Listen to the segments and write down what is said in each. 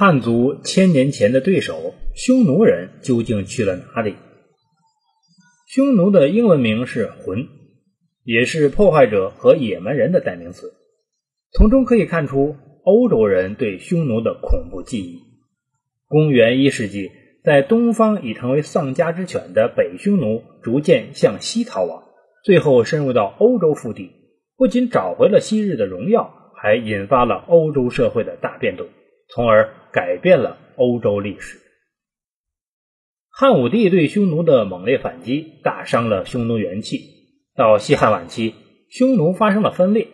汉族千年前的对手匈奴人究竟去了哪里？匈奴的英文名是“浑”，也是破坏者和野蛮人的代名词。从中可以看出欧洲人对匈奴的恐怖记忆。公元一世纪，在东方已成为丧家之犬的北匈奴逐渐向西逃亡，最后深入到欧洲腹地，不仅找回了昔日的荣耀，还引发了欧洲社会的大变动。从而改变了欧洲历史。汉武帝对匈奴的猛烈反击，打伤了匈奴元气。到西汉晚期，匈奴发生了分裂，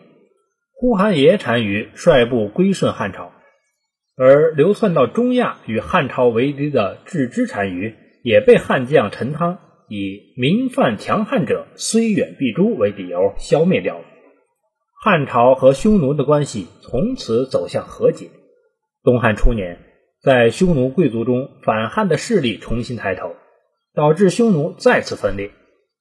呼韩邪单于率部归顺汉朝，而流窜到中亚与汉朝为敌的郅支单于，也被汉将陈汤以民犯强汉者，虽远必诛为理由消灭掉了。汉朝和匈奴的关系从此走向和解。东汉初年，在匈奴贵族中，反汉的势力重新抬头，导致匈奴再次分裂。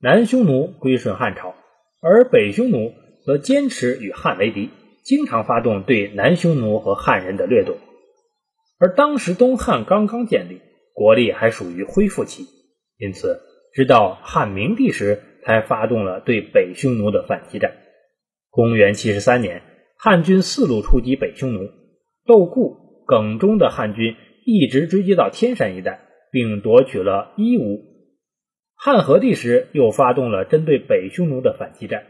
南匈奴归顺汉朝，而北匈奴则坚持与汉为敌，经常发动对南匈奴和汉人的掠夺。而当时东汉刚刚建立，国力还属于恢复期，因此直到汉明帝时才发动了对北匈奴的反击战。公元七十三年，汉军四路出击北匈奴，窦固。耿忠的汉军一直追击到天山一带，并夺取了伊吾。汉和帝时又发动了针对北匈奴的反击战。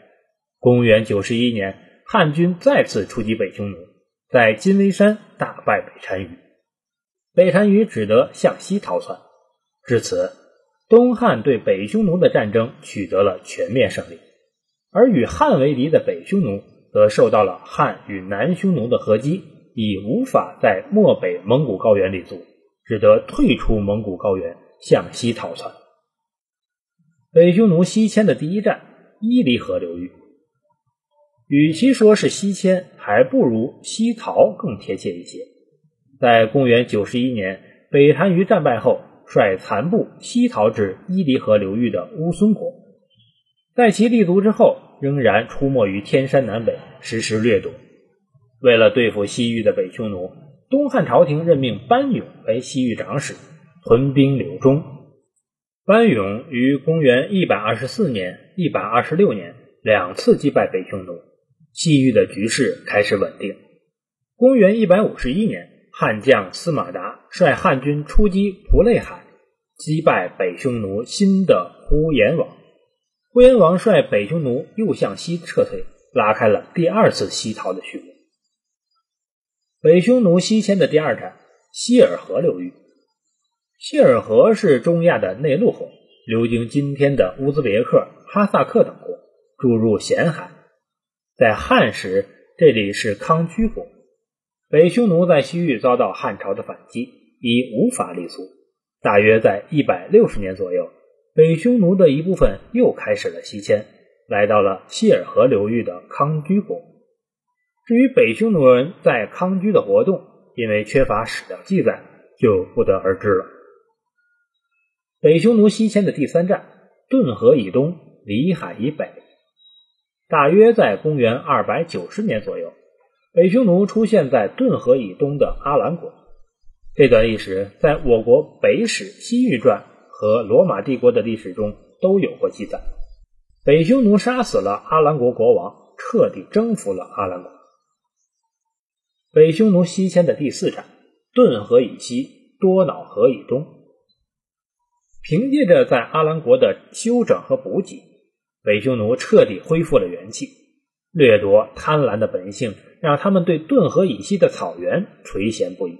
公元九十一年，汉军再次出击北匈奴，在金微山大败北单于，北单于只得向西逃窜。至此，东汉对北匈奴的战争取得了全面胜利，而与汉为敌的北匈奴则受到了汉与南匈奴的合击。已无法在漠北蒙古高原立足，只得退出蒙古高原，向西逃窜。北匈奴西迁的第一站伊犁河流域，与其说是西迁，还不如西逃更贴切一些。在公元九十一年，北单于战败后，率残部西逃至伊犁河流域的乌孙国，在其立足之后，仍然出没于天山南北，实施掠夺。为了对付西域的北匈奴，东汉朝廷任命班勇为西域长史，屯兵柳中。班勇于公元一百二十四年、一百二十六年两次击败北匈奴，西域的局势开始稳定。公元一百五十一年，汉将司马达率汉军出击蒲类海，击败北匈奴新的呼延王。呼延王率北匈奴又向西撤退，拉开了第二次西逃的序幕。北匈奴西迁的第二站希尔河流域。希尔河是中亚的内陆河，流经今天的乌兹别克、哈萨克等国，注入咸海。在汉时，这里是康居国。北匈奴在西域遭到汉朝的反击，已无法立足。大约在一百六十年左右，北匈奴的一部分又开始了西迁，来到了希尔河流域的康居国。至于北匈奴人在康居的活动，因为缺乏史料记载，就不得而知了。北匈奴西迁的第三站，顿河以东，里海以北。大约在公元二百九十年左右，北匈奴出现在顿河以东的阿兰国。这段历史在我国《北史·西域传》和罗马帝国的历史中都有过记载。北匈奴杀死了阿兰国国王，彻底征服了阿兰国。北匈奴西迁的第四站，顿河以西，多瑙河以东。凭借着在阿兰国的休整和补给，北匈奴彻底恢复了元气。掠夺贪婪的本性，让他们对顿河以西的草原垂涎不已。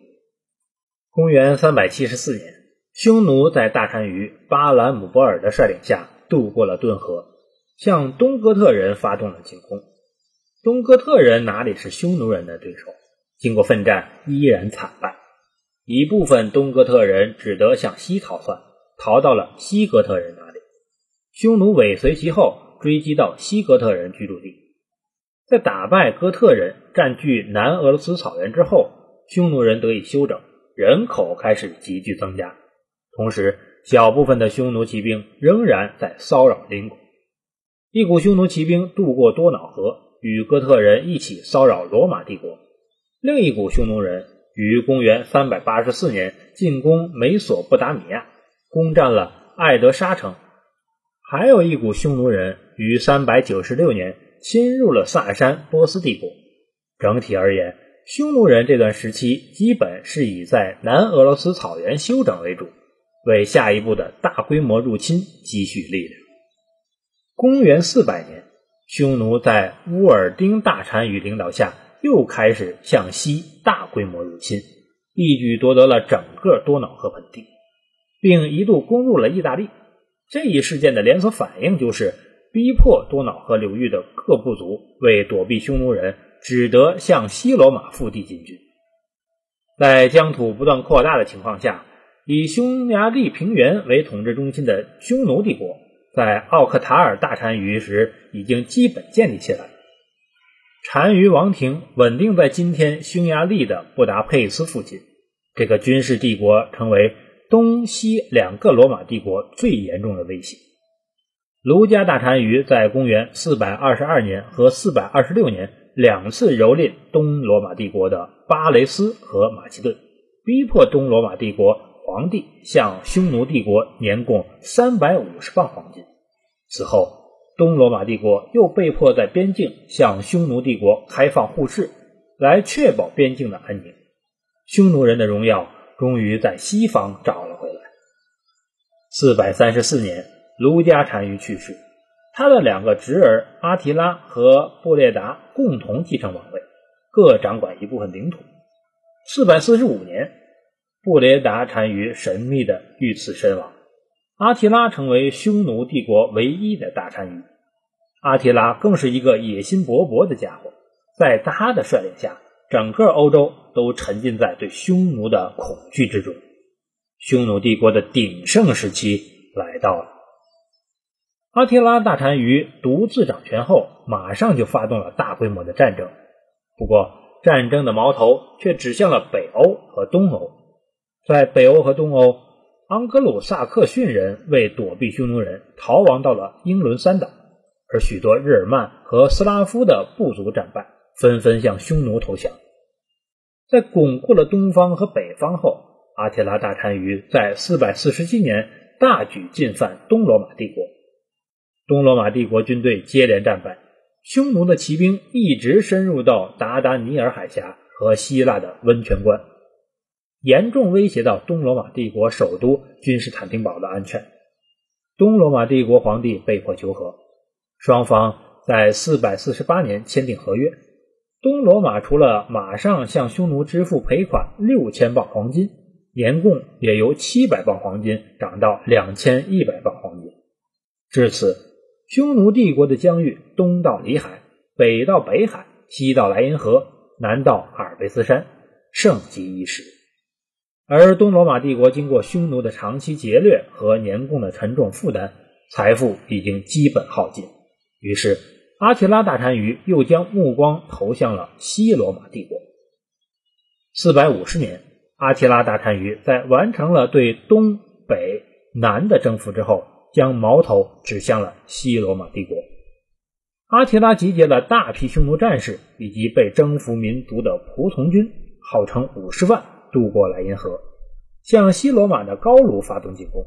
公元三百七十四年，匈奴在大单于巴兰姆博尔的率领下渡过了顿河，向东哥特人发动了进攻。东哥特人哪里是匈奴人的对手？经过奋战，依然惨败。一部分东哥特人只得向西逃窜，逃到了西哥特人那里。匈奴尾随其后，追击到西哥特人居住地。在打败哥特人、占据南俄罗斯草原之后，匈奴人得以休整，人口开始急剧增加。同时，小部分的匈奴骑兵仍然在骚扰邻国。一股匈奴骑兵渡过多瑙河，与哥特人一起骚扰罗马帝国。另一股匈奴人于公元384年进攻美索不达米亚，攻占了艾德沙城。还有一股匈奴人于396年侵入了萨珊波斯帝国。整体而言，匈奴人这段时期基本是以在南俄罗斯草原休整为主，为下一步的大规模入侵积蓄力量。公元400年，匈奴在乌尔丁大单于领导下又开始向西大规模入侵，一举夺得了整个多瑙河盆地，并一度攻入了意大利。这一事件的连锁反应就是逼迫多瑙河流域的各部族为躲避匈奴人。只得向西罗马腹地进军，在疆土不断扩大的情况下，以匈牙利平原为统治中心的匈奴帝国，在奥克塔尔大单于时已经基本建立起来。单于王庭稳定在今天匈牙利的布达佩斯附近，这个军事帝国成为东西两个罗马帝国最严重的威胁。卢加大单于在公元422年和426年。两次蹂躏东罗马帝国的巴雷斯和马其顿，逼迫东罗马帝国皇帝向匈奴帝国年贡三百五十磅黄金。此后，东罗马帝国又被迫在边境向匈奴帝国开放互市，来确保边境的安宁。匈奴人的荣耀终于在西方找了回来。四百三十四年，卢加单于去世。他的两个侄儿阿提拉和布列达共同继承王位，各掌管一部分领土。四百四十五年，布列达单于神秘的遇刺身亡，阿提拉成为匈奴帝国唯一的大单于。阿提拉更是一个野心勃勃的家伙，在他的率领下，整个欧洲都沉浸在对匈奴的恐惧之中。匈奴帝国的鼎盛时期来到了。阿提拉大单于独自掌权后，马上就发动了大规模的战争。不过，战争的矛头却指向了北欧和东欧。在北欧和东欧，盎格鲁撒克逊人为躲避匈奴人，逃亡到了英伦三岛；而许多日耳曼和斯拉夫的部族战败，纷纷向匈奴投降。在巩固了东方和北方后，阿提拉大单于在447年大举进犯东罗马帝国。东罗马帝国军队接连战败，匈奴的骑兵一直深入到达达尼尔海峡和希腊的温泉关，严重威胁到东罗马帝国首都君士坦丁堡的安全。东罗马帝国皇帝被迫求和，双方在448年签订合约。东罗马除了马上向匈奴支付赔款六千磅黄金，年贡也由七百磅黄金涨到两千一百磅黄金。至此。匈奴帝国的疆域，东到里海，北到北海，西到莱茵河，南到阿尔卑斯山，盛极一时。而东罗马帝国经过匈奴的长期劫掠和年贡的沉重负担，财富已经基本耗尽。于是，阿提拉大单于又将目光投向了西罗马帝国。四百五十年，阿提拉大单于在完成了对东北南的征服之后。将矛头指向了西罗马帝国。阿提拉集结了大批匈奴战士以及被征服民族的仆从军，号称五十万，渡过莱茵河，向西罗马的高卢发动进攻。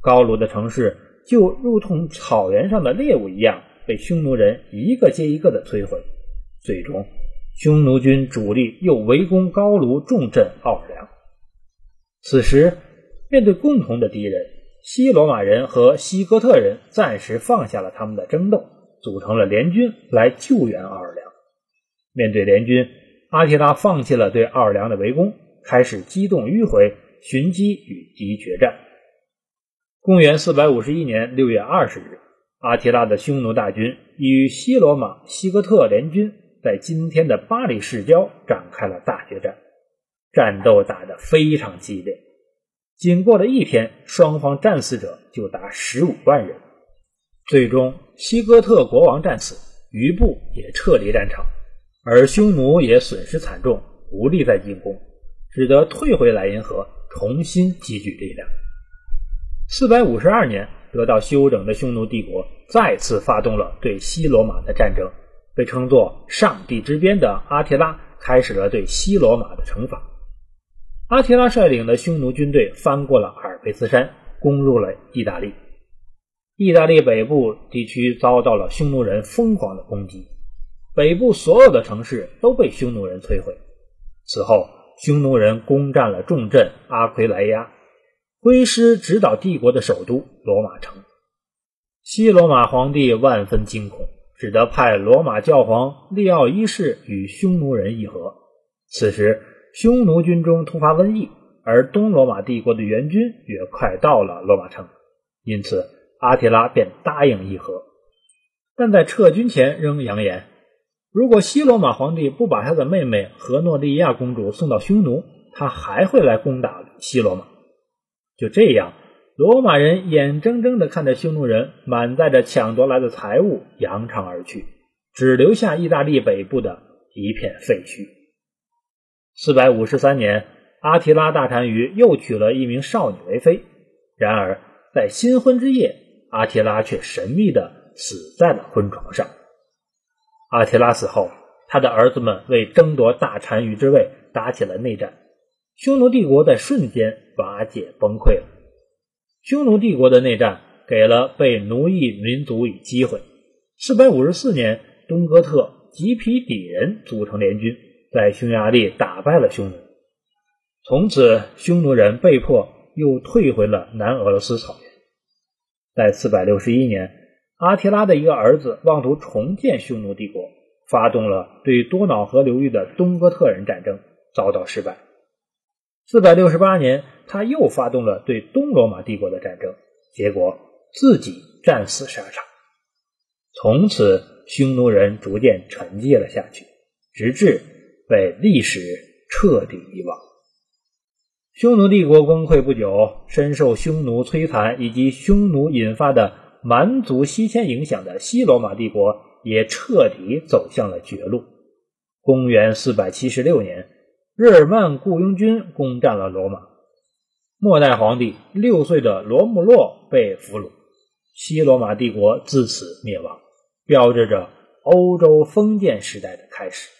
高卢的城市就如同草原上的猎物一样，被匈奴人一个接一个的摧毁。最终，匈奴军主力又围攻高卢重镇奥尔良。此时，面对共同的敌人。西罗马人和西哥特人暂时放下了他们的争斗，组成了联军来救援奥尔良。面对联军，阿提拉放弃了对奥尔良的围攻，开始机动迂回，寻机与敌决战。公元451年6月20日，阿提拉的匈奴大军与西罗马西哥特联军在今天的巴黎市郊展开了大决战，战斗打得非常激烈。仅过了一天，双方战死者就达十五万人。最终，西哥特国王战死，余部也撤离战场，而匈奴也损失惨重，无力再进攻，只得退回莱茵河，重新积聚力量。四百五十二年，得到休整的匈奴帝国再次发动了对西罗马的战争，被称作“上帝之鞭”的阿提拉开始了对西罗马的惩罚。阿提拉率领的匈奴军队翻过了阿尔卑斯山，攻入了意大利。意大利北部地区遭到了匈奴人疯狂的攻击，北部所有的城市都被匈奴人摧毁。此后，匈奴人攻占了重镇阿奎莱亚，挥师直捣帝国的首都罗马城。西罗马皇帝万分惊恐，只得派罗马教皇利奥一世与匈奴人议和。此时，匈奴军中突发瘟疫，而东罗马帝国的援军也快到了罗马城，因此。阿提拉便答应议和，但在撤军前仍扬言，如果西罗马皇帝不把他的妹妹和诺利亚公主送到匈奴，他还会来攻打西罗马。就这样，罗马人眼睁睁地看着匈奴人满载着抢夺来的财物扬长而去，只留下意大利北部的一片废墟。四百五十三年，阿提拉大单于又娶了一名少女为妃，然而在新婚之夜。阿提拉却神秘地死在了婚床上。阿提拉死后，他的儿子们为争夺大单于之位打起了内战，匈奴帝国在瞬间瓦解崩溃了。匈奴帝国的内战给了被奴役民族以机会。454年，东哥特吉皮底人组成联军，在匈牙利打败了匈奴。从此，匈奴人被迫又退回了南俄罗斯草原。在四百六十一年，阿提拉的一个儿子妄图重建匈奴帝国，发动了对多瑙河流域的东哥特人战争，遭到失败。四百六十八年，他又发动了对东罗马帝国的战争，结果自己战死沙场。从此，匈奴人逐渐沉寂了下去，直至被历史彻底遗忘。匈奴帝国崩溃不久，深受匈奴摧残以及匈奴引发的蛮族西迁影响的西罗马帝国也彻底走向了绝路。公元476年，日耳曼雇佣军攻占了罗马，末代皇帝六岁的罗穆洛被俘虏，西罗马帝国自此灭亡，标志着欧洲封建时代的开始。